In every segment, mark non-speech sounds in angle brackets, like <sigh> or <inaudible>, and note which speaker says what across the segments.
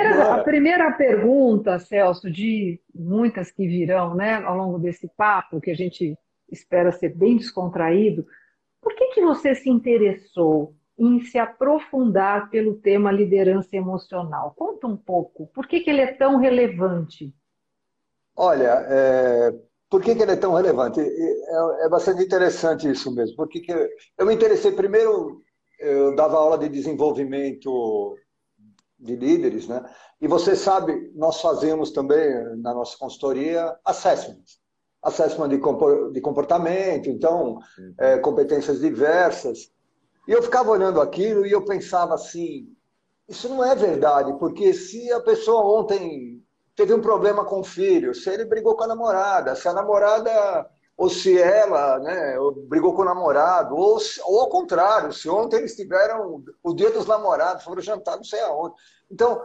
Speaker 1: primeira, a primeira pergunta, Celso, de muitas que virão né, ao longo desse papo, que a gente espera ser bem descontraído, por que, que você se interessou em se aprofundar pelo tema liderança emocional? Conta um pouco, por que, que ele é tão relevante?
Speaker 2: Olha, é, por que, que ele é tão relevante? É, é bastante interessante isso mesmo. Porque que eu me interessei primeiro, eu dava aula de desenvolvimento de líderes, né? E você sabe, nós fazemos também na nossa consultoria assessments. Assessment de comportamento, então, uhum. é, competências diversas. E eu ficava olhando aquilo e eu pensava assim, isso não é verdade, porque se a pessoa ontem teve um problema com o filho, se ele brigou com a namorada, se a namorada ou se ela né, brigou com o namorado, ou, ou ao contrário, se ontem eles tiveram o dia dos namorados, foram jantar não sei aonde. Então,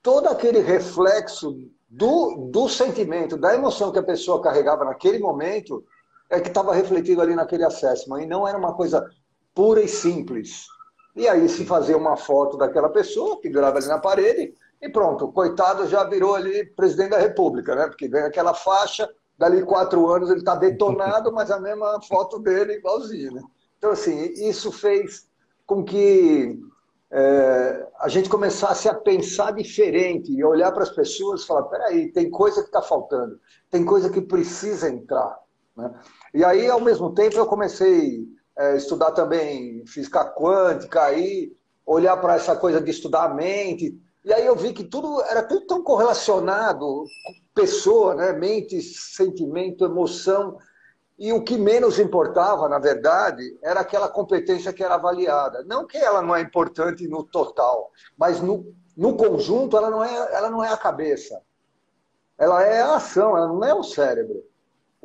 Speaker 2: todo aquele reflexo do, do sentimento, da emoção que a pessoa carregava naquele momento, é que estava refletido ali naquele assessment, e não era uma coisa pura e simples. E aí se fazia uma foto daquela pessoa, pendurava ali na parede, e pronto, coitado já virou ali presidente da República, né? Porque vem aquela faixa, dali quatro anos ele está <laughs> detonado, mas a mesma foto dele igualzinha, né? Então, assim, isso fez com que é, a gente começasse a pensar diferente e olhar para as pessoas e falar: peraí, tem coisa que está faltando, tem coisa que precisa entrar. Né? E aí, ao mesmo tempo, eu comecei a é, estudar também física quântica, aí olhar para essa coisa de estudar a mente, e aí eu vi que tudo era tudo tão correlacionado, pessoa, né? mente, sentimento, emoção. E o que menos importava, na verdade, era aquela competência que era avaliada. Não que ela não é importante no total, mas no, no conjunto ela não, é, ela não é a cabeça. Ela é a ação, ela não é o cérebro.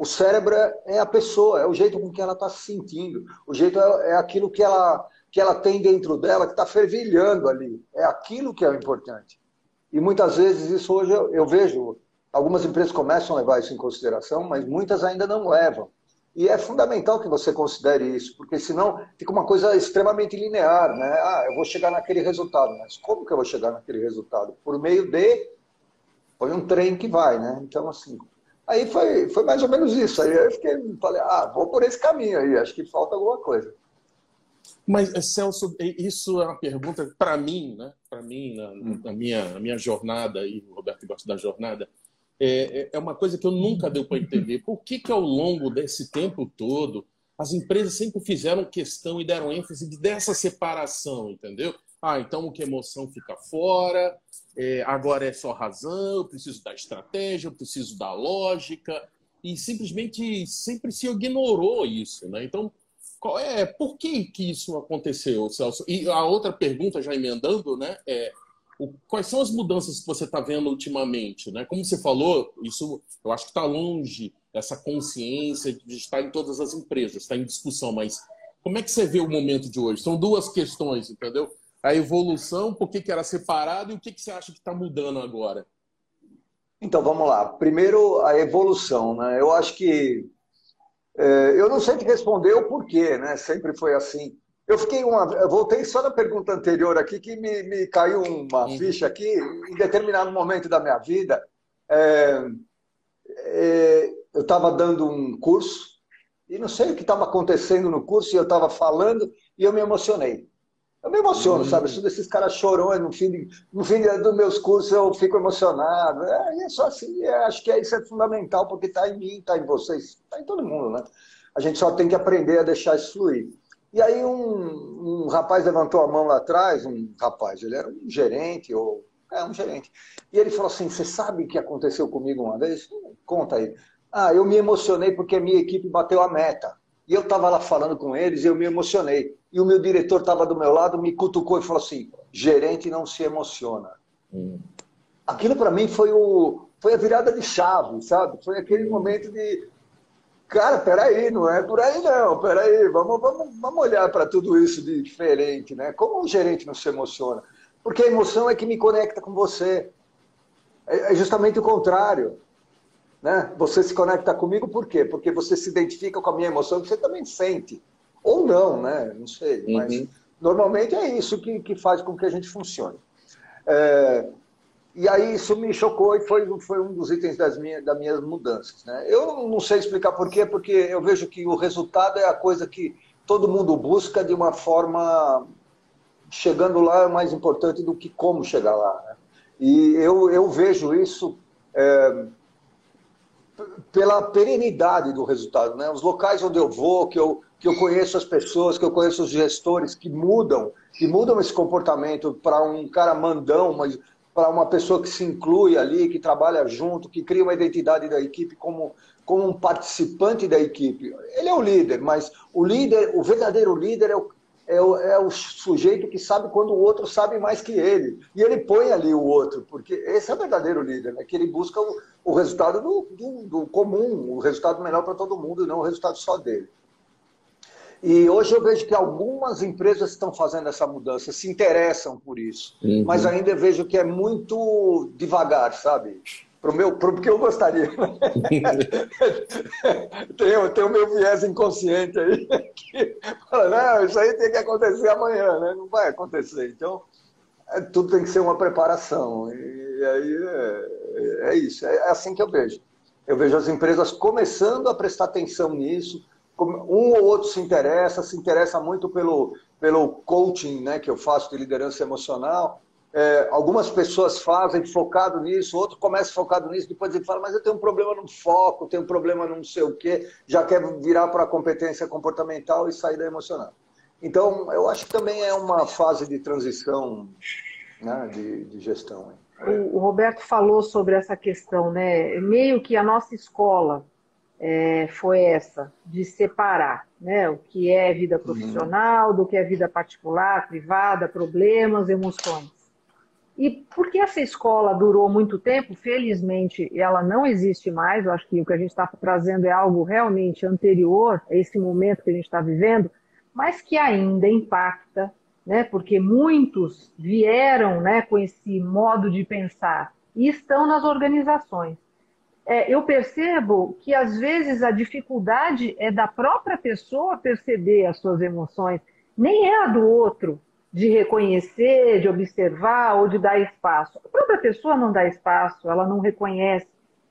Speaker 2: O cérebro é a pessoa, é o jeito com que ela está se sentindo, o jeito é, é aquilo que ela que ela tem dentro dela que está fervilhando ali. É aquilo que é o importante. E muitas vezes isso hoje eu, eu, vejo, algumas empresas começam a levar isso em consideração, mas muitas ainda não levam. E é fundamental que você considere isso, porque senão fica uma coisa extremamente linear, né? Ah, eu vou chegar naquele resultado, mas como que eu vou chegar naquele resultado? Por meio de foi um trem que vai, né? Então assim, aí foi, foi mais ou menos isso. Aí eu fiquei, falei, ah, vou por esse caminho aí, acho que falta alguma coisa.
Speaker 3: Mas, eh, Celso, isso é uma pergunta para mim, né? Para mim, na, hum. na, minha, na minha jornada, e o Roberto gosta da jornada, é, é, é uma coisa que eu nunca deu para entender. Por que, que ao longo desse tempo todo as empresas sempre fizeram questão e deram ênfase dessa separação, entendeu? Ah, então o que emoção fica fora, é, agora é só razão, eu preciso da estratégia, eu preciso da lógica, e simplesmente sempre se ignorou isso, né? Então, qual é, por que, que isso aconteceu, Celso? E a outra pergunta, já emendando, né, é o, quais são as mudanças que você está vendo ultimamente? Né? Como você falou, isso eu acho que está longe essa consciência de estar em todas as empresas, está em discussão, mas como é que você vê o momento de hoje? São duas questões, entendeu? A evolução, por que, que era separado e o que, que você acha que está mudando agora?
Speaker 2: Então, vamos lá. Primeiro, a evolução. Né? Eu acho que é, eu não sei te responder o porquê, né? Sempre foi assim. Eu fiquei uma. Eu voltei só na pergunta anterior aqui, que me, me caiu uma ficha aqui, em determinado momento da minha vida. É, é, eu estava dando um curso, e não sei o que estava acontecendo no curso, e eu estava falando, e eu me emocionei. Eu me emociono, uhum. sabe? Eu sou desses caras chorões no fim, de, no fim dos meus cursos, eu fico emocionado. É, é só assim, é, acho que isso é fundamental, porque está em mim, está em vocês, está em todo mundo, né? A gente só tem que aprender a deixar isso fluir. E aí um, um rapaz levantou a mão lá atrás, um rapaz, ele era um gerente, ou é um gerente. E ele falou assim: Você sabe o que aconteceu comigo uma vez? Conta aí. Ah, eu me emocionei porque a minha equipe bateu a meta. E eu estava lá falando com eles e eu me emocionei. E o meu diretor estava do meu lado, me cutucou e falou assim: gerente não se emociona. Hum. Aquilo para mim foi, o, foi a virada de chave, sabe? Foi aquele momento de. Cara, peraí, não é por aí não, peraí, vamos, vamos, vamos olhar para tudo isso de diferente, né? Como o gerente não se emociona? Porque a emoção é que me conecta com você. É, é justamente o contrário. Né? Você se conecta comigo por quê? Porque você se identifica com a minha emoção que você também sente. Ou não, né? Não sei. Uhum. Mas normalmente é isso que, que faz com que a gente funcione. É, e aí isso me chocou e foi, foi um dos itens das minhas, das minhas mudanças. Né? Eu não sei explicar por quê, porque eu vejo que o resultado é a coisa que todo mundo busca de uma forma. Chegando lá é mais importante do que como chegar lá. Né? E eu, eu vejo isso é, pela perenidade do resultado. Né? Os locais onde eu vou, que eu, que eu conheço as pessoas, que eu conheço os gestores que mudam, que mudam esse comportamento para um cara mandão, mas para uma pessoa que se inclui ali, que trabalha junto, que cria uma identidade da equipe como, como um participante da equipe. Ele é o líder, mas o líder, o verdadeiro líder é o, é o, é o sujeito que sabe quando o outro sabe mais que ele. E ele põe ali o outro, porque esse é o verdadeiro líder, né? que ele busca o, o resultado do, do, do comum, o resultado melhor para todo mundo, não o resultado só dele. E hoje eu vejo que algumas empresas estão fazendo essa mudança, se interessam por isso. Uhum. Mas ainda vejo que é muito devagar, sabe? Pro meu, pro que eu gostaria. <laughs> tem, tem o meu viés inconsciente aí, que fala, não, isso aí tem que acontecer amanhã, né? Não vai acontecer. Então, é, tudo tem que ser uma preparação. E aí é, é isso, é, é assim que eu vejo. Eu vejo as empresas começando a prestar atenção nisso, um ou outro se interessa, se interessa muito pelo, pelo coaching né, que eu faço de liderança emocional. É, algumas pessoas fazem focado nisso, outro começa focado nisso, depois ele fala, mas eu tenho um problema no foco, tenho um problema no não sei o quê, já quer virar para a competência comportamental e sair da emocional. Então, eu acho que também é uma fase de transição né, de, de gestão.
Speaker 1: O, o Roberto falou sobre essa questão, né? Meio que a nossa escola, é, foi essa, de separar né, o que é vida uhum. profissional do que é vida particular, privada, problemas, emoções. E porque essa escola durou muito tempo, felizmente ela não existe mais, eu acho que o que a gente está trazendo é algo realmente anterior a esse momento que a gente está vivendo, mas que ainda impacta, né, porque muitos vieram né, com esse modo de pensar e estão nas organizações é, eu percebo que às vezes a dificuldade é da própria pessoa perceber as suas emoções, nem é a do outro de reconhecer, de observar ou de dar espaço. A própria pessoa não dá espaço, ela não reconhece.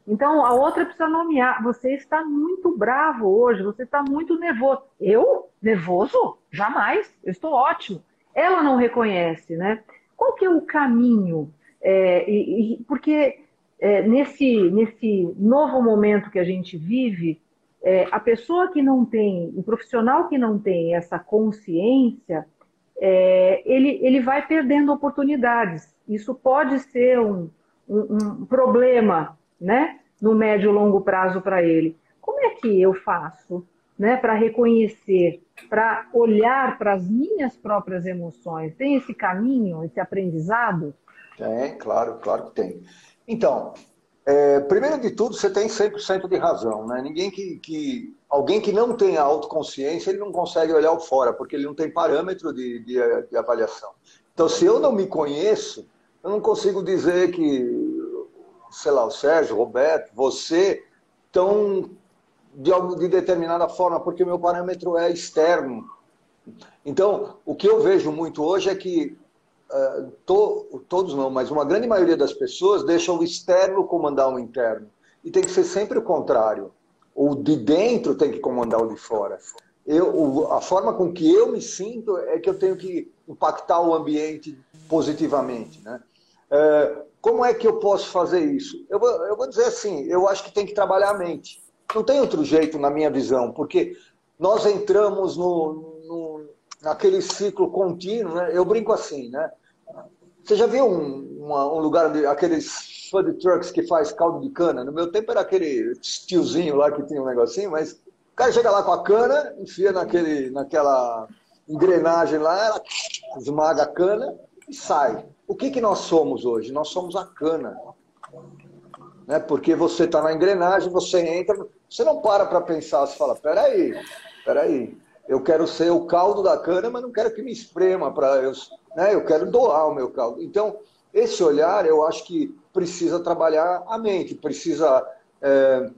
Speaker 1: Então a outra precisa nomear. Você está muito bravo hoje, você está muito nervoso. Eu? Nervoso? Jamais. Eu estou ótimo. Ela não reconhece, né? Qual que é o caminho? É, e, e, porque é, nesse, nesse novo momento que a gente vive, é, a pessoa que não tem, o profissional que não tem essa consciência, é, ele, ele vai perdendo oportunidades. Isso pode ser um, um, um problema né, no médio e longo prazo para ele. Como é que eu faço né, para reconhecer, para olhar para as minhas próprias emoções? Tem esse caminho, esse aprendizado?
Speaker 2: Tem, claro, claro que tem. Então, é, primeiro de tudo, você tem 100% de razão. Né? Ninguém que, que, Alguém que não tem autoconsciência, ele não consegue olhar o fora, porque ele não tem parâmetro de, de, de avaliação. Então, se eu não me conheço, eu não consigo dizer que, sei lá, o Sérgio, o Roberto, você, estão de, de determinada forma, porque o meu parâmetro é externo. Então, o que eu vejo muito hoje é que uh, to, todos não, mas uma grande maioria das pessoas deixam o externo comandar o interno. E tem que ser sempre o contrário. O de dentro tem que comandar o de fora. Eu, a forma com que eu me sinto é que eu tenho que impactar o ambiente positivamente. Né? Uh, como é que eu posso fazer isso? Eu vou, eu vou dizer assim, eu acho que tem que trabalhar a mente. Não tem outro jeito na minha visão, porque nós entramos no, no naquele ciclo contínuo, né? Eu brinco assim, né? Você já viu um, uma, um lugar, aqueles food trucks que faz caldo de cana? No meu tempo era aquele tiozinho lá que tinha um negocinho, mas o cara chega lá com a cana, enfia naquele, naquela engrenagem lá, ela esmaga a cana e sai. O que, que nós somos hoje? Nós somos a cana. Né? Porque você está na engrenagem, você entra, você não para para pensar, você fala, peraí, peraí, eu quero ser o caldo da cana, mas não quero que me esprema para eu né? eu quero doar o meu caldo. Então, esse olhar, eu acho que precisa trabalhar a mente, precisa é,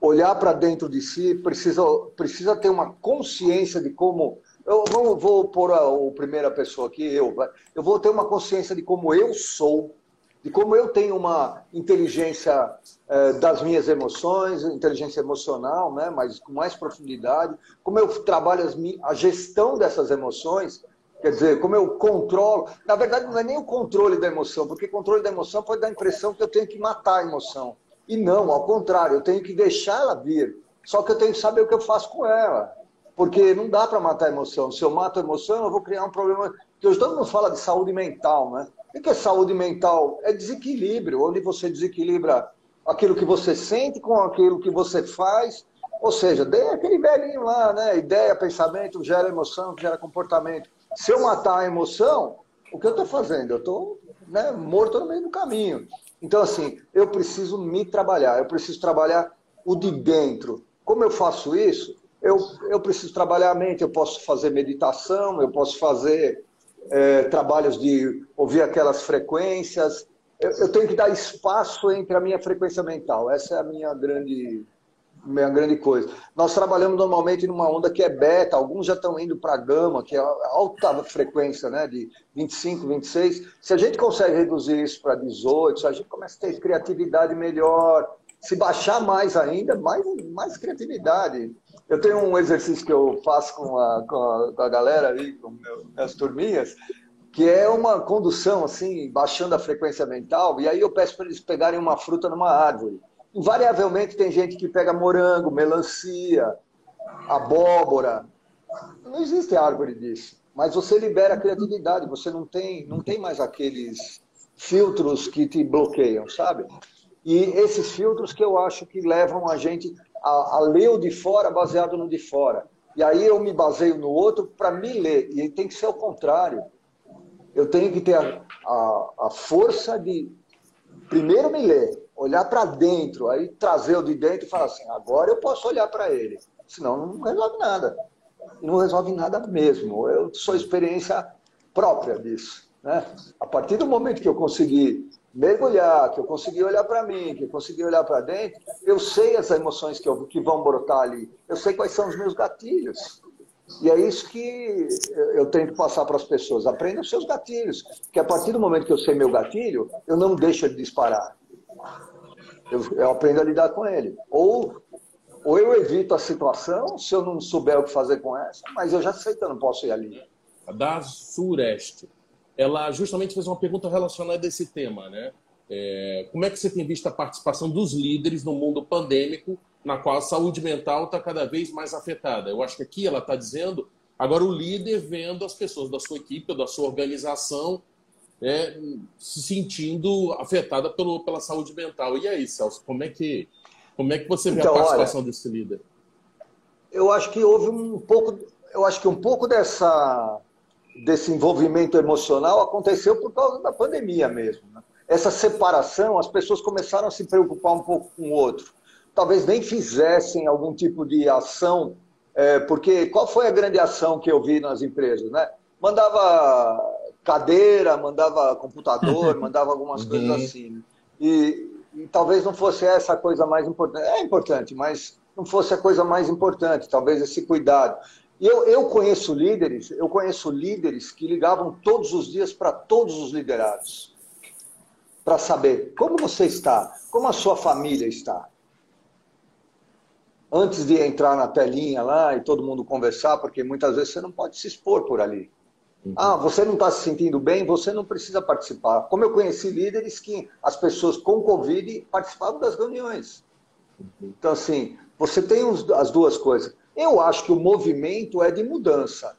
Speaker 2: olhar para dentro de si, precisa, precisa ter uma consciência de como. Eu vou, vou pôr a, a primeira pessoa aqui, eu. Eu vou ter uma consciência de como eu sou de como eu tenho uma inteligência eh, das minhas emoções, inteligência emocional, né, mas com mais profundidade, como eu trabalho as, a gestão dessas emoções, quer dizer, como eu controlo. Na verdade, não é nem o controle da emoção, porque controle da emoção pode dar a impressão que eu tenho que matar a emoção. E não, ao contrário, eu tenho que deixar ela vir. Só que eu tenho que saber o que eu faço com ela. Porque não dá para matar a emoção. Se eu mato a emoção, eu vou criar um problema. Porque hoje todo mundo fala de saúde mental, né? O que é saúde mental? É desequilíbrio, onde você desequilibra aquilo que você sente com aquilo que você faz. Ou seja, é aquele velhinho lá, né? Ideia, pensamento, gera emoção, gera comportamento. Se eu matar a emoção, o que eu estou fazendo? Eu estou né, morto no meio do caminho. Então, assim, eu preciso me trabalhar, eu preciso trabalhar o de dentro. Como eu faço isso? Eu, eu preciso trabalhar a mente, eu posso fazer meditação, eu posso fazer é, trabalhos de ouvir aquelas frequências. Eu, eu, tenho que dar espaço entre a minha frequência mental. Essa é a minha grande, minha grande coisa. Nós trabalhamos normalmente numa onda que é beta, alguns já estão indo para gama, que é alta frequência, né, de 25, 26. Se a gente consegue reduzir isso para 18, a gente começa a ter criatividade melhor. Se baixar mais ainda, mais, mais criatividade. Eu tenho um exercício que eu faço com a, com a, com a galera ali, com as turminhas, que é uma condução, assim, baixando a frequência mental, e aí eu peço para eles pegarem uma fruta numa árvore. Invariavelmente tem gente que pega morango, melancia, abóbora. Não existe árvore disso. Mas você libera a criatividade, você não tem, não tem mais aqueles filtros que te bloqueiam, sabe? E esses filtros que eu acho que levam a gente a, a ler o de fora baseado no de fora. E aí eu me baseio no outro para me ler. E tem que ser o contrário. Eu tenho que ter a, a, a força de primeiro me ler, olhar para dentro, aí trazer o de dentro e falar assim, agora eu posso olhar para ele. Senão não resolve nada. Não resolve nada mesmo. Eu sou experiência própria disso. Né? A partir do momento que eu conseguir mergulhar, que eu consegui olhar para mim, que eu consegui olhar para dentro, eu sei as emoções que, eu, que vão brotar ali. Eu sei quais são os meus gatilhos. E é isso que eu tento passar para as pessoas. Aprenda os seus gatilhos. Porque a partir do momento que eu sei meu gatilho, eu não deixo ele disparar. Eu, eu aprendo a lidar com ele. Ou, ou eu evito a situação, se eu não souber o que fazer com essa, mas eu já sei que eu não posso ir ali.
Speaker 3: Da Sureste ela justamente fez uma pergunta relacionada a esse tema, né? É, como é que você tem visto a participação dos líderes no mundo pandêmico, na qual a saúde mental está cada vez mais afetada? Eu acho que aqui ela está dizendo, agora o líder vendo as pessoas da sua equipe, da sua organização, né, se sentindo afetada pelo, pela saúde mental. E aí, Celso, como é que, como é que você vê então, a participação olha, desse líder?
Speaker 2: Eu acho que houve um pouco, eu acho que um pouco dessa desse envolvimento emocional aconteceu por causa da pandemia mesmo. Né? Essa separação, as pessoas começaram a se preocupar um pouco com o outro. Talvez nem fizessem algum tipo de ação, é, porque qual foi a grande ação que eu vi nas empresas? Né? Mandava cadeira, mandava computador, <laughs> mandava algumas coisas uhum. assim. Né? E, e talvez não fosse essa a coisa mais importante. É importante, mas não fosse a coisa mais importante, talvez esse cuidado. Eu, eu conheço líderes, eu conheço líderes que ligavam todos os dias para todos os liderados para saber como você está, como a sua família está. Antes de entrar na telinha lá e todo mundo conversar, porque muitas vezes você não pode se expor por ali. Uhum. Ah, você não está se sentindo bem, você não precisa participar. Como eu conheci líderes que as pessoas com Covid participavam das reuniões. Uhum. Então, assim, você tem as duas coisas. Eu acho que o movimento é de mudança.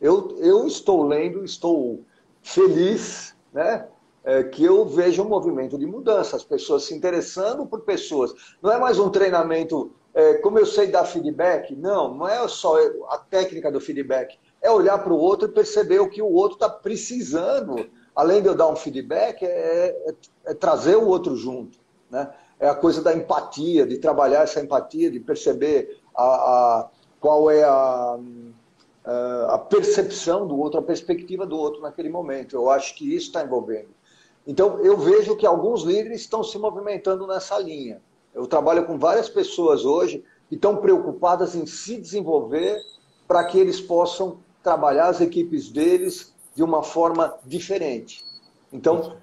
Speaker 2: Eu, eu estou lendo, estou feliz, né? É, que eu vejo um movimento de mudança, as pessoas se interessando por pessoas. Não é mais um treinamento, é, como eu sei dar feedback, não, não é só a técnica do feedback, é olhar para o outro e perceber o que o outro está precisando. Além de eu dar um feedback, é, é, é trazer o outro junto. Né? É a coisa da empatia, de trabalhar essa empatia, de perceber a, a qual é a, a percepção do outro, a perspectiva do outro naquele momento. Eu acho que isso está envolvendo. Então, eu vejo que alguns líderes estão se movimentando nessa linha. Eu trabalho com várias pessoas hoje que estão preocupadas em se desenvolver para que eles possam trabalhar as equipes deles de uma forma diferente. Então,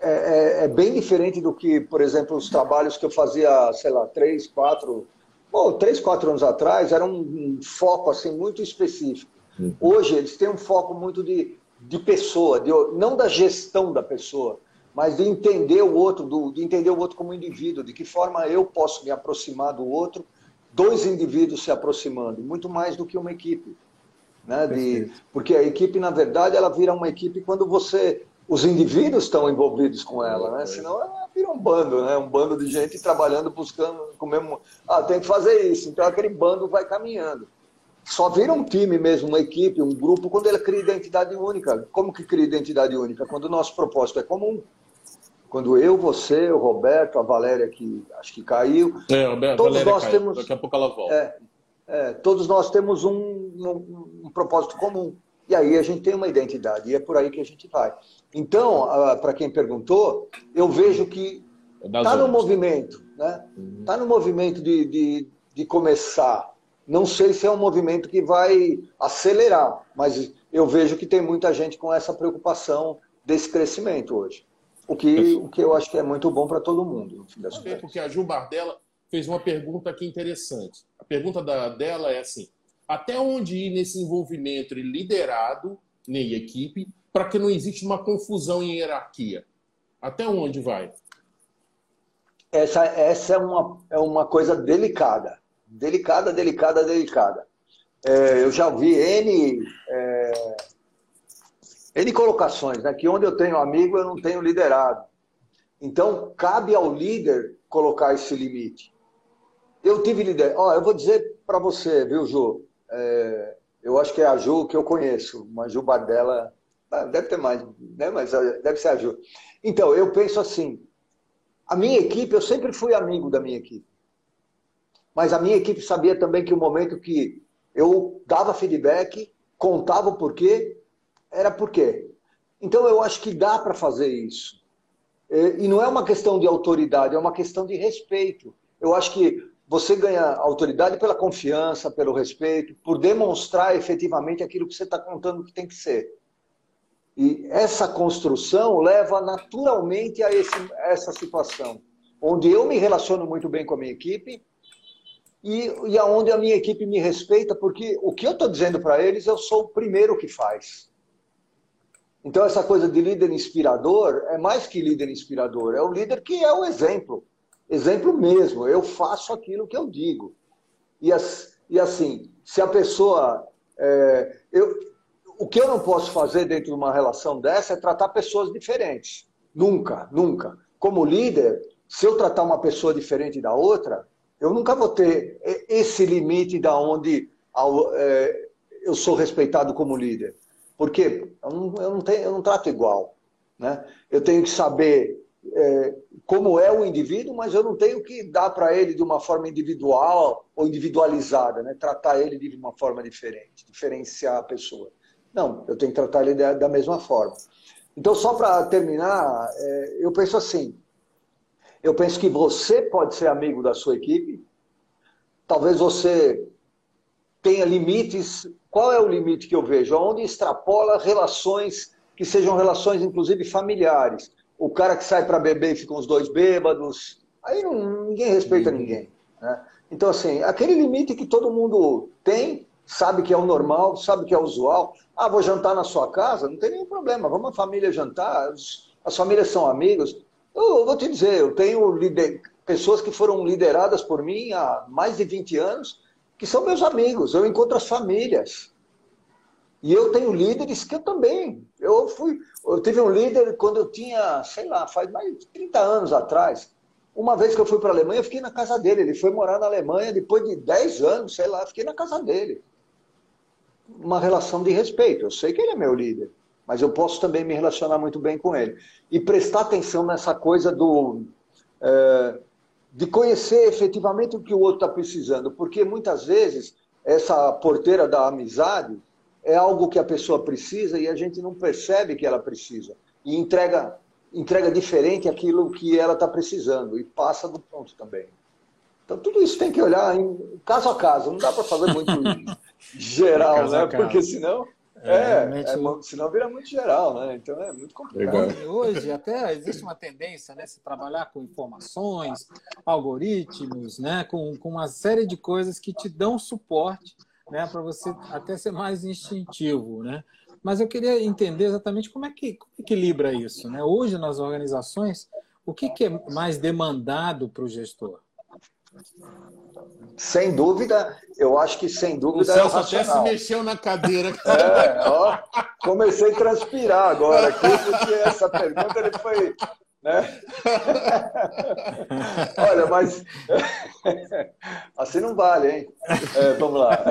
Speaker 2: é, é, é, bem diferente do que, por exemplo, os trabalhos que eu fazia, sei lá, três, quatro, bom, três, quatro anos atrás, era um, um foco assim muito específico. Uhum. Hoje eles têm um foco muito de, de pessoa, de, não da gestão da pessoa, mas de entender o outro, do, de entender o outro como indivíduo, de que forma eu posso me aproximar do outro, dois indivíduos se aproximando, muito mais do que uma equipe. Né? De, porque a equipe, na verdade, ela vira uma equipe quando você os indivíduos estão envolvidos com ela, né? Senão ela vira um bando, né? Um bando de gente trabalhando, buscando, com o mesmo. Ah, tem que fazer isso. Então aquele bando vai caminhando. Só vira um time mesmo, uma equipe, um grupo, quando ele cria identidade única. Como que cria identidade única? Quando o nosso propósito é comum. Quando eu, você, o Roberto, a Valéria, que acho que caiu.
Speaker 3: É, Roberto, todos Valéria nós caiu. temos. Daqui a pouco ela volta.
Speaker 2: É, é, todos nós temos um, um, um propósito comum. E aí a gente tem uma identidade, e é por aí que a gente vai. Então, para quem perguntou, eu vejo que está é no movimento, né? Está uhum. no movimento de, de, de começar. Não sei se é um movimento que vai acelerar, mas eu vejo que tem muita gente com essa preocupação desse crescimento hoje. O que, o que eu acho que é muito bom para todo mundo, no fim das
Speaker 3: contas. Porque a Ju Bardella fez uma pergunta aqui interessante. A pergunta da, dela é assim: até onde ir nesse envolvimento liderado nem equipe para que não exista uma confusão em hierarquia? Até onde vai?
Speaker 2: Essa, essa é, uma, é uma coisa delicada. Delicada, delicada, delicada. É, eu já vi N, é, N colocações, né? que onde eu tenho amigo, eu não tenho liderado. Então, cabe ao líder colocar esse limite. Eu tive líder. Ó, eu vou dizer para você, viu, Ju? É, eu acho que é a Ju que eu conheço, uma Ju Bardella, ah, deve ter mais, né? mas deve ser a Ju. Então, eu penso assim, a minha equipe, eu sempre fui amigo da minha equipe. Mas a minha equipe sabia também que o momento que eu dava feedback, contava o porquê, era porquê. Então eu acho que dá para fazer isso. E não é uma questão de autoridade, é uma questão de respeito. Eu acho que você ganha autoridade pela confiança, pelo respeito, por demonstrar efetivamente aquilo que você está contando que tem que ser. E essa construção leva naturalmente a, esse, a essa situação, onde eu me relaciono muito bem com a minha equipe e, e aonde a minha equipe me respeita, porque o que eu estou dizendo para eles, eu sou o primeiro que faz. Então, essa coisa de líder inspirador é mais que líder inspirador, é o líder que é o exemplo. Exemplo mesmo, eu faço aquilo que eu digo. E, as, e assim, se a pessoa. É, eu, o que eu não posso fazer dentro de uma relação dessa é tratar pessoas diferentes. Nunca, nunca. Como líder, se eu tratar uma pessoa diferente da outra, eu nunca vou ter esse limite da onde é, eu sou respeitado como líder. Porque eu não, eu não, tenho, eu não trato igual. Né? Eu tenho que saber é, como é o indivíduo, mas eu não tenho que dar para ele de uma forma individual ou individualizada, né? tratar ele de uma forma diferente, diferenciar a pessoa. Não, eu tenho que tratar ele da, mesma forma. Então, só para terminar, é, eu penso assim: eu penso que você pode ser amigo da sua equipe, talvez você tenha limites. Qual é o limite que eu vejo? Onde extrapola relações que sejam relações, inclusive familiares o cara que sai para beber e ficam os dois bêbados, aí não, ninguém respeita uhum. ninguém. Né? Então, assim, aquele limite que todo mundo tem, sabe que é o normal, sabe que é o usual. Ah, vou jantar na sua casa? Não tem nenhum problema, vamos a família jantar, as famílias são amigos. Eu vou te dizer, eu tenho lider... pessoas que foram lideradas por mim há mais de 20 anos, que são meus amigos, eu encontro as famílias. E eu tenho líderes que eu também. Eu fui, eu tive um líder quando eu tinha, sei lá, faz mais de 30 anos atrás. Uma vez que eu fui para a Alemanha, eu fiquei na casa dele. Ele foi morar na Alemanha depois de 10 anos, sei lá, fiquei na casa dele. Uma relação de respeito. Eu sei que ele é meu líder, mas eu posso também me relacionar muito bem com ele. E prestar atenção nessa coisa do. É, de conhecer efetivamente o que o outro está precisando, porque muitas vezes essa porteira da amizade é algo que a pessoa precisa e a gente não percebe que ela precisa. E entrega, entrega diferente aquilo que ela está precisando e passa do ponto também. Então, tudo isso tem que olhar em caso a caso. Não dá para fazer muito <laughs> geral, né? Porque senão. É, é, realmente... é, senão vira muito geral, né? Então é muito complicado.
Speaker 4: E hoje até existe uma tendência, né? Se trabalhar com informações, algoritmos, né? Com, com uma série de coisas que te dão suporte, né? Para você até ser mais instintivo, né? Mas eu queria entender exatamente como é que como equilibra isso, né? Hoje nas organizações, o que, que é mais demandado para o gestor?
Speaker 2: Sem dúvida, eu acho que sem dúvida. O
Speaker 3: Celso é até se mexeu na cadeira. <laughs>
Speaker 2: É, ó, comecei a transpirar agora aqui, porque essa pergunta ele foi. Né? <laughs> Olha, mas <laughs> assim não vale, hein? É, vamos lá.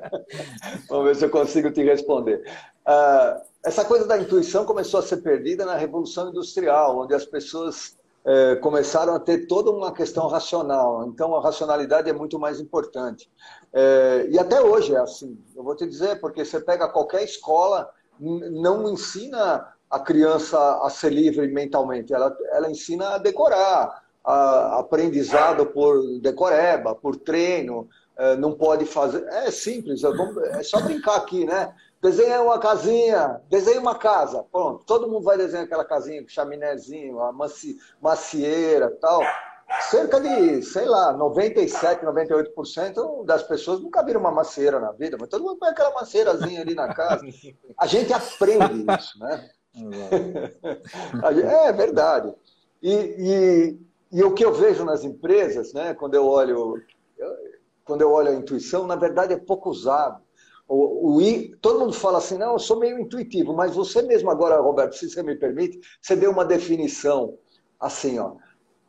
Speaker 2: <laughs> vamos ver se eu consigo te responder. Uh, essa coisa da intuição começou a ser perdida na Revolução Industrial, onde as pessoas é, começaram a ter toda uma questão racional. Então, a racionalidade é muito mais importante. É, e até hoje é assim. Eu vou te dizer, porque você pega qualquer escola, não ensina a criança a ser livre mentalmente, ela, ela ensina a decorar, a, aprendizado por decoreba, por treino, é, não pode fazer. É simples, é só brincar aqui, né? Desenha uma casinha, desenha uma casa. Pronto, todo mundo vai desenhar aquela casinha com chaminézinho, uma maci, macieira tal. Cerca de, sei lá, 97, 98% das pessoas nunca viram uma macieira na vida, mas todo mundo põe aquela macieirazinha ali na casa. A gente aprende isso, né? É verdade. E, e, e, o que eu vejo nas empresas, né, quando eu olho, quando eu olho a intuição, na verdade é pouco usado. O, o, todo mundo fala assim, não, eu sou meio intuitivo, mas você mesmo agora, Roberto, se você me permite, você deu uma definição assim, ó.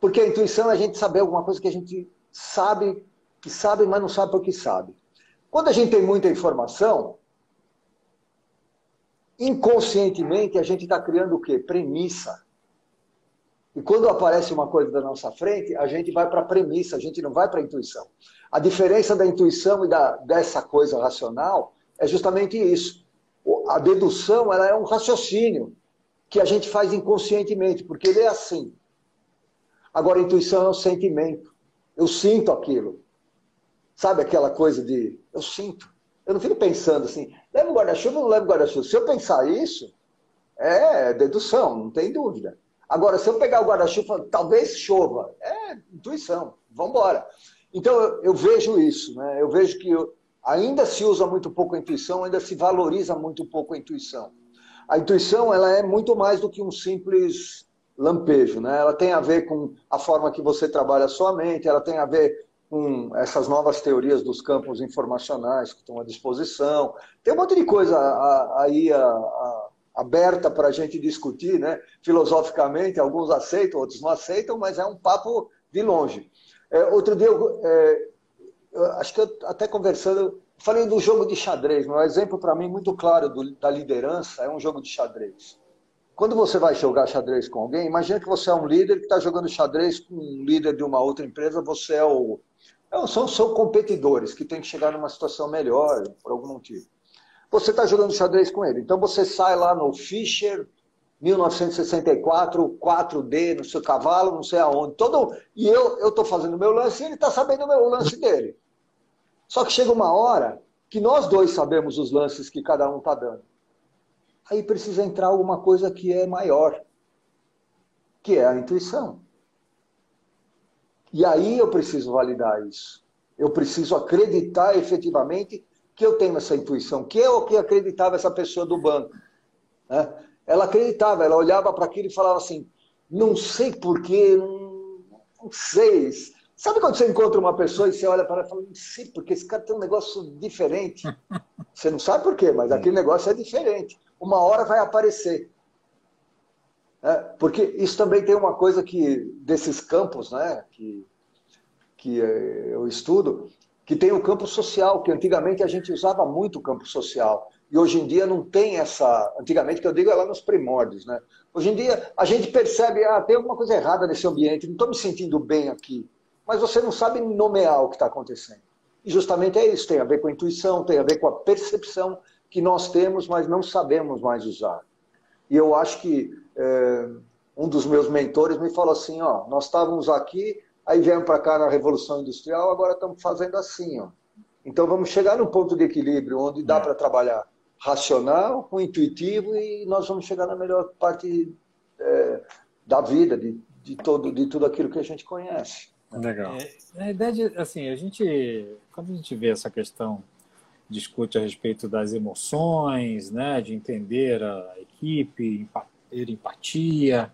Speaker 2: Porque a intuição é a gente saber alguma coisa que a gente sabe, que sabe, mas não sabe porque sabe. Quando a gente tem muita informação, inconscientemente a gente está criando o quê? Premissa. E quando aparece uma coisa da nossa frente, a gente vai para a premissa, a gente não vai para a intuição. A diferença da intuição e da, dessa coisa racional é justamente isso. A dedução ela é um raciocínio que a gente faz inconscientemente, porque ele é assim. Agora, a intuição é um sentimento. Eu sinto aquilo. Sabe aquela coisa de eu sinto. Eu não fico pensando assim, leva o guarda-chuva ou não leva o guarda-chuva? Se eu pensar isso, é dedução, não tem dúvida. Agora, se eu pegar o guarda-chuva, talvez chova. É intuição. Vamos embora. Então, eu, eu vejo isso, né? eu vejo que ainda se usa muito pouco a intuição, ainda se valoriza muito pouco a intuição. A intuição ela é muito mais do que um simples lampejo, né? Ela tem a ver com a forma que você trabalha a sua mente, ela tem a ver com essas novas teorias dos campos informacionais que estão à disposição. Tem um monte de coisa aí a, a, aberta para a gente discutir, né? Filosoficamente, alguns aceitam, outros não aceitam, mas é um papo de longe. É, outro dia, eu, é, eu, acho que eu, até conversando, falei do jogo de xadrez. Um exemplo para mim muito claro do, da liderança é um jogo de xadrez. Quando você vai jogar xadrez com alguém, imagina que você é um líder que está jogando xadrez com um líder de uma outra empresa, você é o. É, são, são competidores que têm que chegar numa situação melhor, por algum motivo. Você está jogando xadrez com ele. Então você sai lá no Fischer, 1964, 4D no seu cavalo, não sei aonde. Todo, e eu estou fazendo o meu lance e ele está sabendo o meu lance dele. Só que chega uma hora que nós dois sabemos os lances que cada um está dando. Aí precisa entrar alguma coisa que é maior, que é a intuição. E aí eu preciso validar isso. Eu preciso acreditar efetivamente que eu tenho essa intuição, que é o que acreditava essa pessoa do banco. Né? ela acreditava, ela olhava para aquilo e falava assim: não sei porquê, não, não sei. Sabe quando você encontra uma pessoa e você olha para ela e fala: não sei porque esse cara tem um negócio diferente. <laughs> Você não sabe por quê, mas aquele negócio é diferente. Uma hora vai aparecer. É, porque isso também tem uma coisa que, desses campos, né, que, que eu estudo, que tem o campo social, que antigamente a gente usava muito o campo social. E hoje em dia não tem essa. Antigamente, que eu digo, é lá nos primórdios, né? Hoje em dia a gente percebe, ah, tem alguma coisa errada nesse ambiente, não estou me sentindo bem aqui. Mas você não sabe nomear o que está acontecendo. E justamente é isso, tem a ver com a intuição, tem a ver com a percepção que nós temos, mas não sabemos mais usar. E eu acho que é, um dos meus mentores me falou assim, ó, nós estávamos aqui, aí viemos para cá na Revolução Industrial, agora estamos fazendo assim, ó. Então vamos chegar num ponto de equilíbrio onde dá é. para trabalhar racional, com intuitivo e nós vamos chegar na melhor parte é, da vida, de, de, todo, de tudo aquilo que a gente conhece.
Speaker 4: Legal. É, na verdade, assim, a gente, quando a gente vê essa questão, discute a respeito das emoções, né, de entender a equipe, ter empatia,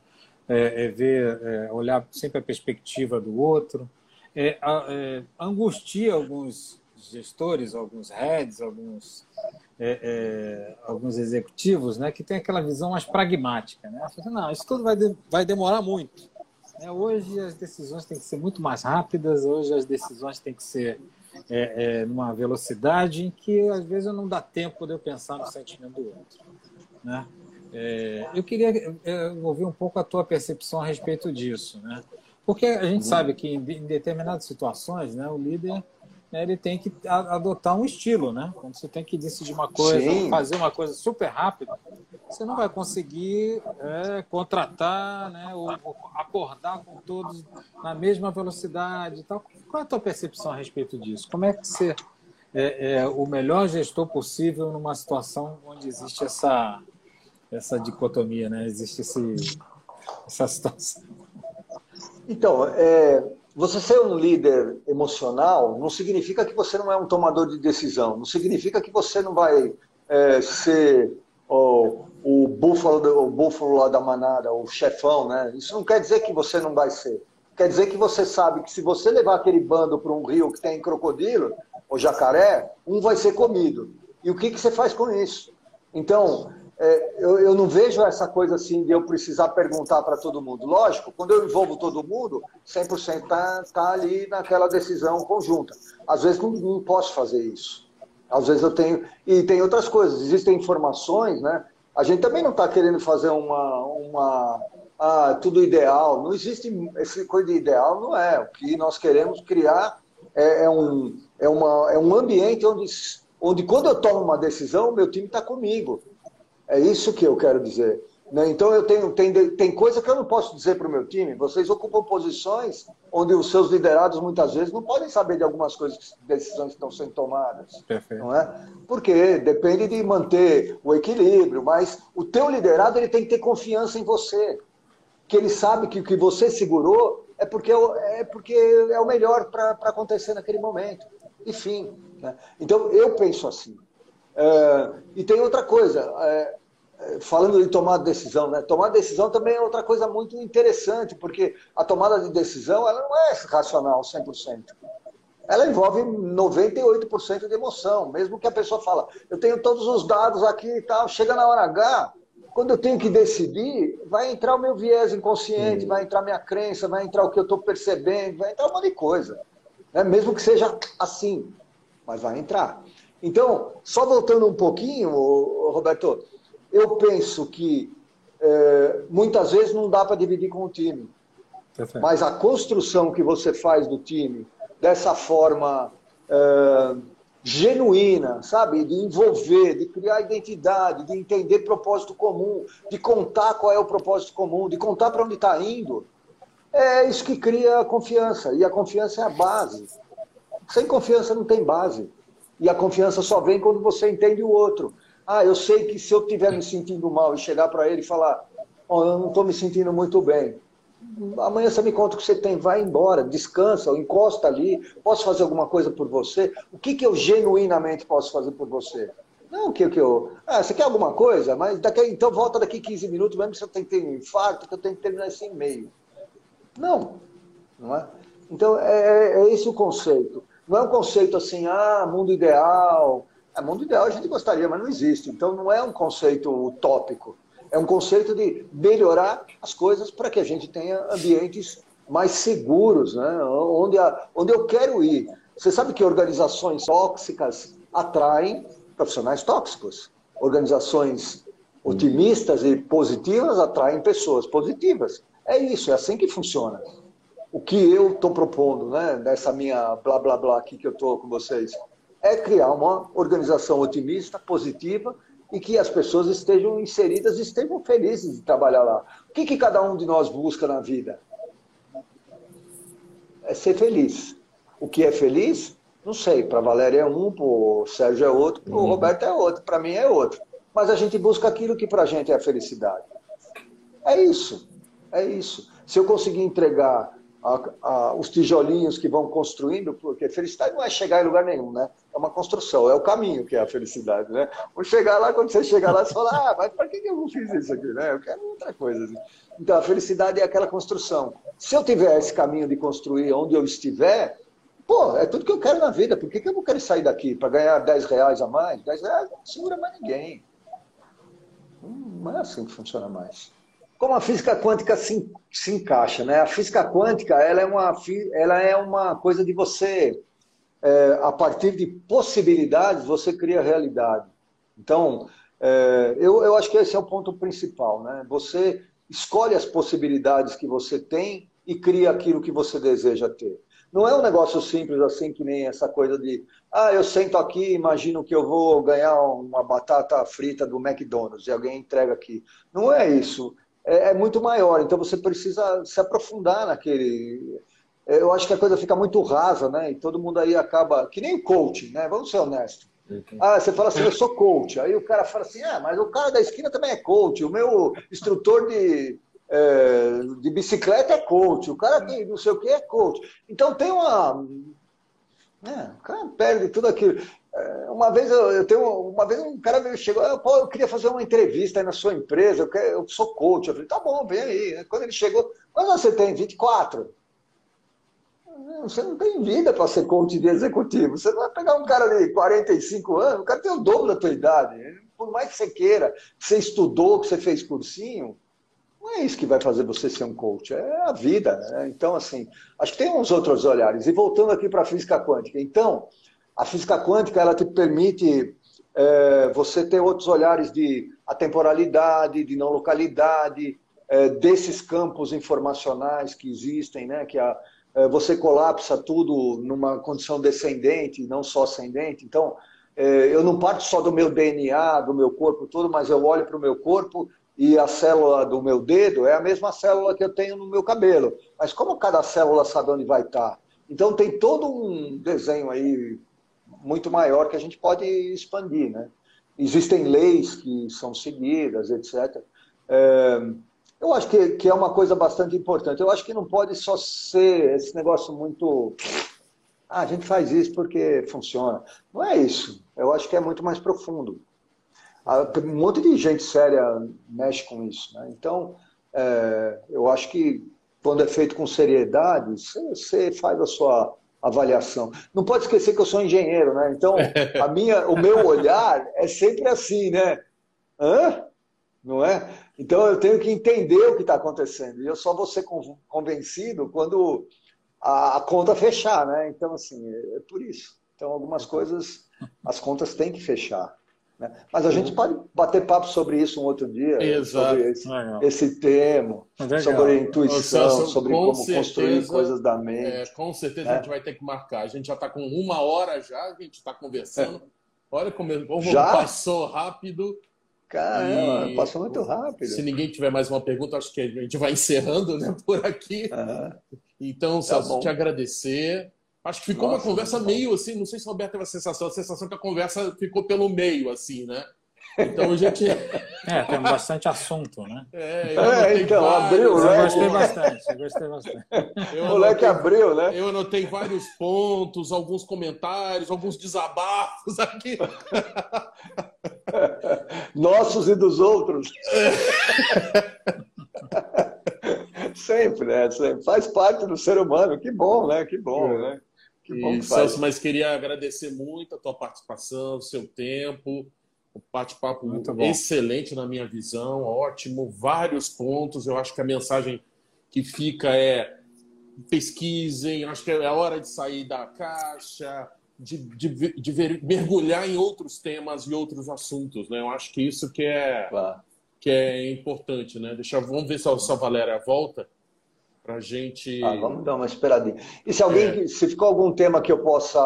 Speaker 4: é, é ver, é, olhar sempre a perspectiva do outro, é, é, angustia alguns gestores, alguns heads, alguns é, alguns executivos, né, que tem aquela visão mais pragmática, né? Não, isso tudo vai, de, vai demorar muito. É, hoje as decisões têm que ser muito mais rápidas, hoje as decisões têm que ser é, é, numa velocidade em que às vezes não dá tempo de eu pensar no sentimento do outro. Né? É, eu queria é, ouvir um pouco a tua percepção a respeito disso, né? porque a gente uhum. sabe que em, em determinadas situações né, o líder né, ele tem que adotar um estilo, né? Quando você tem que decidir uma coisa, fazer uma coisa super rápida, você não vai conseguir é, contratar, né, ou, ou, acordar com todos na mesma velocidade, tal. Qual é a tua percepção a respeito disso? Como é que você é, é o melhor gestor possível numa situação onde existe essa essa dicotomia, né? Existe esse, essa situação.
Speaker 2: Então, é, você ser um líder emocional não significa que você não é um tomador de decisão, não significa que você não vai é, ser o, búfalo, o búfalo lá da manada, o chefão, né? Isso não quer dizer que você não vai ser. Quer dizer que você sabe que se você levar aquele bando para um rio que tem crocodilo ou jacaré, um vai ser comido. E o que, que você faz com isso? Então, é, eu, eu, não vejo essa coisa assim de eu precisar perguntar para todo mundo. Lógico, quando eu envolvo todo mundo, 100% está tá ali naquela decisão conjunta. Às vezes não, não, posso fazer isso. Às vezes eu tenho. E tem outras coisas, existem informações, né? A gente também não está querendo fazer uma. uma ah, tudo ideal. Não existe essa coisa de ideal, não é. O que nós queremos criar é, é um, é, uma, é um ambiente onde, onde, quando eu tomo uma decisão, meu time está comigo. É isso que eu quero dizer. Né? Então eu tenho tem, tem coisa que eu não posso dizer para o meu time. Vocês ocupam posições onde os seus liderados muitas vezes não podem saber de algumas coisas, decisões que estão sendo tomadas, Perfeito. não é? Porque depende de manter o equilíbrio. Mas o teu liderado ele tem que ter confiança em você, que ele sabe que o que você segurou é porque é porque é o melhor para acontecer naquele momento. Enfim, né? então eu penso assim. É, e tem outra coisa, é, é, falando de tomar decisão, né? Tomar decisão também é outra coisa muito interessante, porque a tomada de decisão ela não é racional 100%. Ela envolve 98% de emoção, mesmo que a pessoa fala, eu tenho todos os dados aqui e tal, chega na hora H, quando eu tenho que decidir, vai entrar o meu viés inconsciente, vai entrar minha crença, vai entrar o que eu estou percebendo, vai entrar um monte de coisa. Né? Mesmo que seja assim, mas vai entrar. Então, só voltando um pouquinho, Roberto, eu penso que é, muitas vezes não dá para dividir com o time. Perfeito. Mas a construção que você faz do time, dessa forma é, genuína, sabe? De envolver, de criar identidade, de entender propósito comum, de contar qual é o propósito comum, de contar para onde está indo, é isso que cria a confiança. E a confiança é a base. Sem confiança não tem base. E a confiança só vem quando você entende o outro. Ah, eu sei que se eu estiver me sentindo mal e chegar para ele e falar, oh, eu não estou me sentindo muito bem, amanhã você me conta o que você tem, vai embora, descansa, encosta ali, posso fazer alguma coisa por você? O que, que eu genuinamente posso fazer por você? Não, o que, que eu. Ah, você quer alguma coisa? Mas daqui, então volta daqui 15 minutos, mesmo que você ter um infarto, que eu tenho que terminar esse e-mail. Não, não é? Então, é, é esse o conceito. Não é um conceito assim, ah, mundo ideal. É, mundo ideal a gente gostaria, mas não existe. Então não é um conceito utópico. É um conceito de melhorar as coisas para que a gente tenha ambientes mais seguros, né? onde, a, onde eu quero ir. Você sabe que organizações tóxicas atraem profissionais tóxicos. Organizações otimistas e positivas atraem pessoas positivas. É isso, é assim que funciona o que eu estou propondo, né, nessa minha blá blá blá aqui que eu estou com vocês, é criar uma organização otimista, positiva e que as pessoas estejam inseridas e estejam felizes de trabalhar lá. O que, que cada um de nós busca na vida? É ser feliz. O que é feliz Não sei, para a Valéria é um, para o Sérgio é outro, para o uhum. Roberto é outro, para mim é outro. Mas a gente busca aquilo que para a gente é a felicidade. É isso, é isso. Se eu conseguir entregar a, a, os tijolinhos que vão construindo, porque felicidade não é chegar em lugar nenhum, né? É uma construção, é o caminho que é a felicidade, né? Vou chegar lá, quando você chegar lá, você fala, ah, mas para que eu não fiz isso aqui, né? Eu quero outra coisa. Assim. Então, a felicidade é aquela construção. Se eu tiver esse caminho de construir onde eu estiver, pô, é tudo que eu quero na vida. Por que, que eu não quero sair daqui para ganhar 10 reais a mais? 10 reais não segura mais ninguém. Não é assim que funciona mais como a física quântica se, se encaixa, né? A física quântica ela é uma, ela é uma coisa de você, é, a partir de possibilidades, você cria realidade. Então, é, eu, eu acho que esse é o ponto principal, né? Você escolhe as possibilidades que você tem e cria aquilo que você deseja ter. Não é um negócio simples assim que nem essa coisa de, ah, eu sento aqui, imagino que eu vou ganhar uma batata frita do McDonald's e alguém entrega aqui. Não é isso é, é muito maior. Então você precisa se aprofundar naquele. É, eu acho que a coisa fica muito rasa, né? E todo mundo aí acaba. Que nem o coach, né? Vamos ser honestos. Ah, você fala assim, eu sou coach. Aí o cara fala assim, ah, mas o cara da esquina também é coach. O meu instrutor de, é, de bicicleta é coach. O cara que não sei o que é coach. Então tem uma. É, o cara perde tudo aquilo. É, uma vez eu, eu, tenho uma vez um cara chegou, eu, Pô, eu queria fazer uma entrevista aí na sua empresa, eu, quero, eu sou coach. Eu falei, tá bom, vem aí. Quando ele chegou, quando você tem 24? Você não tem vida para ser coach de executivo. Você vai pegar um cara de 45 anos, o cara tem o dobro da tua idade. Por mais que você queira, que você estudou, que você fez cursinho, não é isso que vai fazer você ser um coach, é a vida. Né? Então, assim, acho que tem uns outros olhares. E voltando aqui para a física quântica. Então, a física quântica ela te permite é, você ter outros olhares de atemporalidade, de não localidade, é, desses campos informacionais que existem, né? Que a, é, você colapsa tudo numa condição descendente, não só ascendente. Então, é, eu não parto só do meu DNA, do meu corpo todo, mas eu olho para o meu corpo e a célula do meu dedo é a mesma célula que eu tenho no meu cabelo. Mas como cada célula sabe onde vai estar? Então tem todo um desenho aí muito maior que a gente pode expandir. Né? Existem leis que são seguidas, etc. É, eu acho que, que é uma coisa bastante importante. Eu acho que não pode só ser esse negócio muito. Ah, a gente faz isso porque funciona. Não é isso. Eu acho que é muito mais profundo. Um monte de gente séria mexe com isso. Né? Então, é, eu acho que quando é feito com seriedade, você faz a sua avaliação. Não pode esquecer que eu sou engenheiro, né? Então, a minha, o meu olhar é sempre assim, né? Hã? Não é? Então, eu tenho que entender o que está acontecendo. E eu só vou ser convencido quando a, conta fechar, né? Então, assim, é, é por isso. Então, algumas coisas, as contas têm que fechar. Né? Mas a gente pode bater papo sobre isso um outro dia,
Speaker 3: Exato.
Speaker 2: sobre esse, esse tema, Legal. sobre intuição, sobre como certeza, construir coisas da mente. É,
Speaker 3: com certeza é. a gente vai ter que marcar. A gente já está com uma hora já, a gente está conversando. É. Olha como, como já? passou rápido.
Speaker 2: Caramba, passou muito rápido.
Speaker 3: Se ninguém tiver mais uma pergunta, acho que a gente vai encerrando né, por aqui. Então, tá Celso, te agradecer. Acho que ficou Nossa, uma conversa meio assim, não sei se o Roberto teve a sensação, a sensação que a conversa ficou pelo meio, assim, né? Então a gente. <laughs>
Speaker 4: É, tem bastante assunto, né?
Speaker 2: É, é então, vários, abriu, né?
Speaker 4: Eu gostei bastante, eu gostei bastante. <laughs>
Speaker 2: Eu o moleque abriu, né?
Speaker 3: Eu anotei vários pontos, alguns comentários, alguns desabafos aqui. <laughs>
Speaker 2: Nossos e dos outros. É. Sempre, né? Sempre. Faz parte do ser humano. Que bom, né? Que bom, é. né?
Speaker 3: Que Celso, mas queria agradecer muito a tua participação, o seu tempo. O bate-papo excelente na minha visão, ótimo, vários pontos. Eu acho que a mensagem que fica é pesquisem, acho que é a hora de sair da caixa, de, de, de ver, mergulhar em outros temas e outros assuntos. Né? Eu acho que isso que é, claro. que é importante. Né? Deixa, vamos ver se a, se a Valéria volta para a gente.
Speaker 2: Ah, vamos dar uma esperadinha. E se alguém, é. se ficou algum tema que eu possa,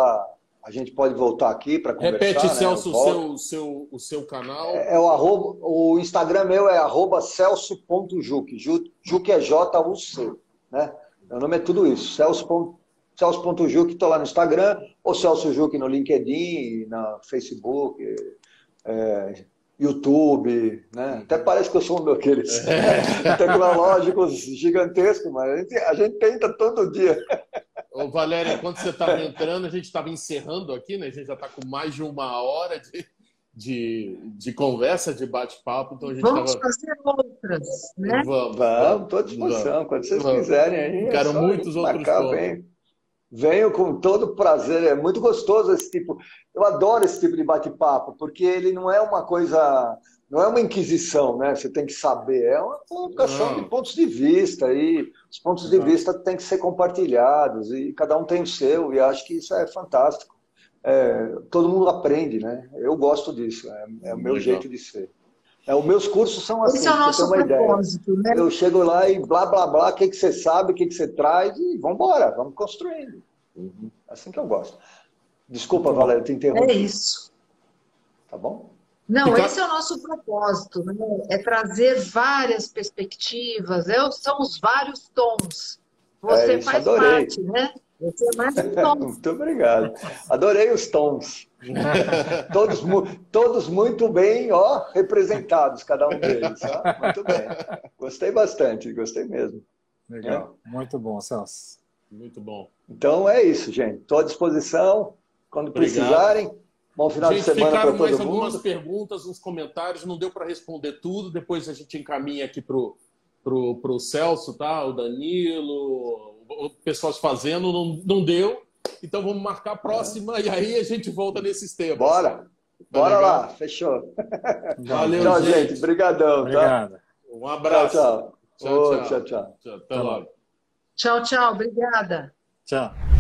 Speaker 2: a gente pode voltar aqui para conversar.
Speaker 3: Repete, né? Celso, o seu, seu, o seu canal.
Speaker 2: É, é o, arroba, o Instagram meu é celso.juc. Juc é J-U-C. Né? Meu nome é tudo isso, celso. Celso.juc, estou lá no Instagram, ou Celso Juc no LinkedIn, na Facebook, é, YouTube, né? Até parece que eu sou um daqueles é. <laughs> tecnológicos gigantescos, mas a gente, a gente tenta todo dia. <laughs>
Speaker 3: Ô, Valéria, enquanto você estava entrando, a gente estava encerrando aqui, né? A gente já está com mais de uma hora de, de, de conversa, de bate-papo. Então a gente
Speaker 1: Vamos tava... fazer outras, né?
Speaker 2: Vamos, vamos, estou à disposição. Vamos. Quando vocês vamos. quiserem aí.
Speaker 3: Quero é muitos outros
Speaker 2: pontos. Venho com todo prazer, é muito gostoso esse tipo. Eu adoro esse tipo de bate-papo, porque ele não é uma coisa, não é uma inquisição, né? Você tem que saber, é uma colocação de pontos de vista e os pontos de vista têm que ser compartilhados e cada um tem o seu e acho que isso é fantástico. É, todo mundo aprende, né? Eu gosto disso, é, é o meu Legal. jeito de ser. É, os meus cursos são assim,
Speaker 1: Esse é o nosso propósito,
Speaker 2: né? Eu chego lá e blá, blá, blá, o que, que você sabe, o que, que você traz e vamos embora, vamos construindo. Uhum. Assim que eu gosto. Desculpa, Valéria, te interrompi.
Speaker 1: É isso.
Speaker 2: Tá bom?
Speaker 1: Não, então... esse é o nosso propósito, né? é trazer várias perspectivas, é, são os vários tons. Você é isso, faz adorei. parte, né? Você é mais um <laughs> tom.
Speaker 2: Muito obrigado. Adorei os tons. <laughs> todos, todos muito bem ó, representados, cada um deles. Ó. Muito bem. Gostei bastante, gostei mesmo.
Speaker 4: Legal. É. Muito bom, Celso.
Speaker 3: Muito bom.
Speaker 2: Então é isso, gente. Estou à disposição. Quando Obrigado. precisarem. Bom final gente, de semana para todo mais
Speaker 3: mundo. algumas perguntas, uns comentários. Não deu para responder tudo. Depois a gente encaminha aqui para o pro, pro Celso, tá? o Danilo, o pessoal fazendo. Não, não deu. Então vamos marcar a próxima é. e aí a gente volta nesses temas.
Speaker 2: Bora! Tá Bora legal? lá, fechou.
Speaker 3: Valeu,
Speaker 2: tchau, gente. Obrigadão. Tá?
Speaker 3: Obrigado. Tá? Um abraço.
Speaker 2: Tchau, tchau. tchau, tchau. tchau,
Speaker 3: tchau. Até logo.
Speaker 1: Tchau, tchau. Obrigada.
Speaker 4: Tchau.